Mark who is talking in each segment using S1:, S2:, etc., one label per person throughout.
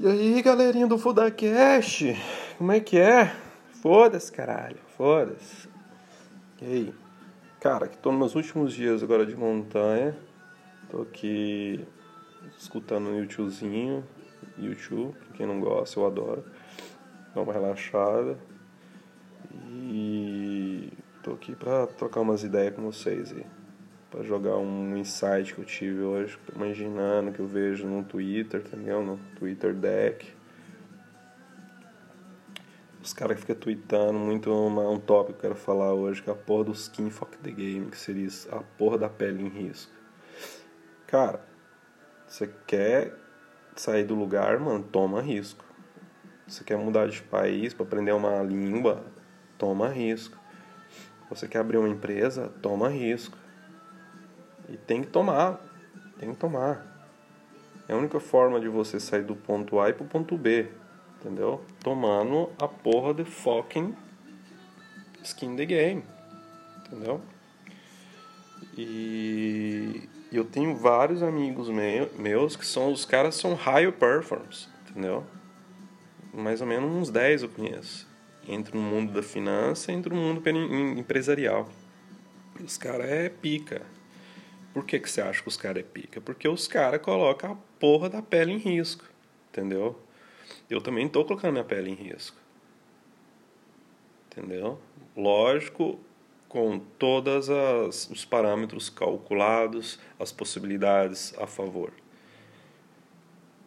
S1: E aí, galerinha do Fodacast, como é que é? Foda-se, caralho, foda-se. E aí? Cara, que tô nos meus últimos dias agora de montanha. Tô aqui escutando um YouTubezinho, YouTube, quem não gosta, eu adoro. Dá uma relaxada. E tô aqui pra trocar umas ideias com vocês aí para jogar um insight que eu tive hoje, imaginando que eu vejo no Twitter, entendeu? No Twitter Deck. Os caras que ficam tweetando muito uma, um tópico que eu quero falar hoje, que é a porra do skin fuck the game, que seria a porra da pele em risco. Cara, você quer sair do lugar, mano, toma risco. Você quer mudar de país para aprender uma língua, toma risco. Você quer abrir uma empresa, toma risco. E tem que tomar. Tem que tomar. É a única forma de você sair do ponto A e pro ponto B. Entendeu? Tomando a porra de fucking skin the game. Entendeu? E eu tenho vários amigos meus que são os caras são high performance, entendeu? Mais ou menos uns 10 eu conheço. Entre o mundo da finança e entre o mundo empresarial. Os caras é pica. Por que, que você acha que os caras é pica? Porque os caras colocam a porra da pele em risco. Entendeu? Eu também estou colocando minha pele em risco. Entendeu? Lógico, com todos os parâmetros calculados, as possibilidades a favor.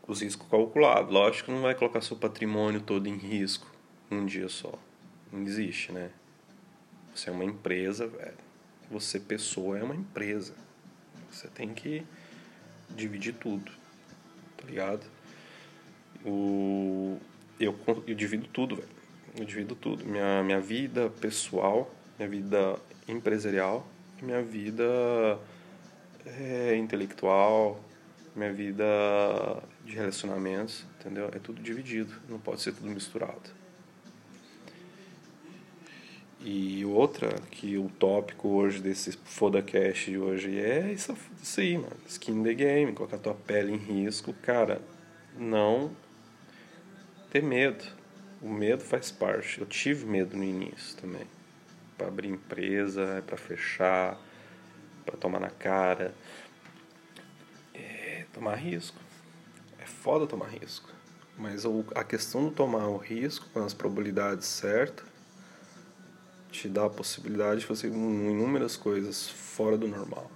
S1: Os riscos calculados. Lógico que não vai colocar seu patrimônio todo em risco um dia só. Não existe, né? Você é uma empresa, velho. Você, pessoa, é uma empresa. Você tem que dividir tudo, tá ligado? O, eu, eu divido tudo, velho. Eu divido tudo. Minha, minha vida pessoal, minha vida empresarial, minha vida é, intelectual, minha vida de relacionamentos, entendeu? É tudo dividido, não pode ser tudo misturado. E outra, que o tópico hoje desse FodaCast de hoje é isso, isso aí, mano. Skin the game, colocar tua pele em risco. Cara, não ter medo. O medo faz parte. Eu tive medo no início também. Para abrir empresa, para fechar, para tomar na cara. É tomar risco. É foda tomar risco. Mas a questão de tomar o risco com as probabilidades certas te dá a possibilidade de fazer inúmeras coisas fora do normal.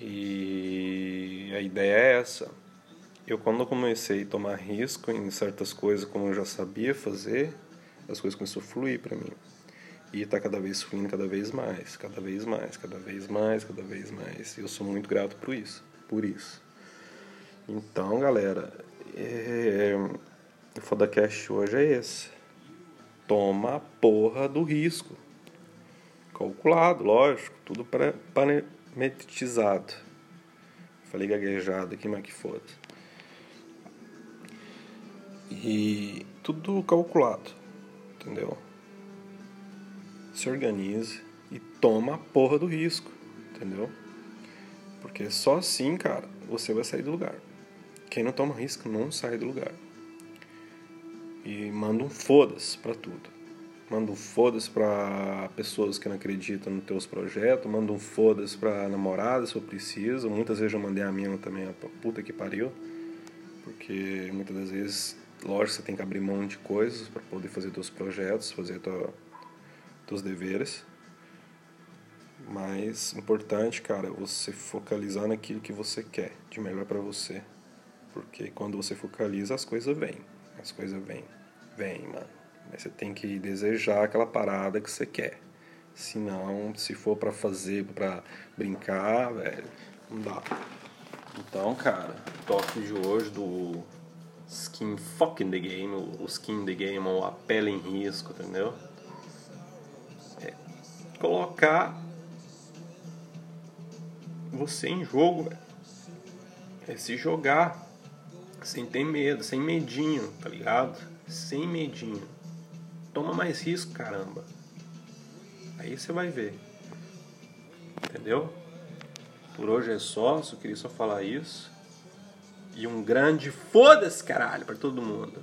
S1: E a ideia é essa. Eu quando comecei a tomar risco em certas coisas como eu já sabia fazer, as coisas começaram a fluir para mim. E tá cada vez fluindo cada vez mais, cada vez mais, cada vez mais, cada vez mais. E eu sou muito grato por isso, por isso. Então, galera, é... o Fodacast hoje é esse toma a porra do risco. Calculado, lógico, tudo parametrizado. Falei gaguejado aqui, mas que foda. E tudo calculado, entendeu? Se organize e toma a porra do risco, entendeu? Porque só assim, cara, você vai sair do lugar. Quem não toma risco não sai do lugar e manda um foda-se pra tudo. Manda um foda-se pra pessoas que não acreditam nos teus projetos, manda um foda-se pra namorada se eu preciso. Muitas vezes eu mandei a minha também, a puta que pariu. Porque muitas das vezes, lógico, você tem que abrir mão de coisas para poder fazer teus projetos, fazer tua, teus deveres. Mas importante, cara, você focalizar naquilo que você quer, de melhor para você. Porque quando você focaliza, as coisas vêm. As coisas vêm. Vem, mano. Você tem que desejar aquela parada que você quer. Senão, se for para fazer, para brincar, velho, não dá. Então, cara, toque de hoje do skin fucking the game, o skin the game, ou a pele em risco, entendeu? É colocar você em jogo, velho. É se jogar sem ter medo, sem medinho, tá ligado? Sem medinho. Toma mais risco, caramba. Aí você vai ver. Entendeu? Por hoje é só, só queria só falar isso. E um grande foda-se, caralho, pra todo mundo.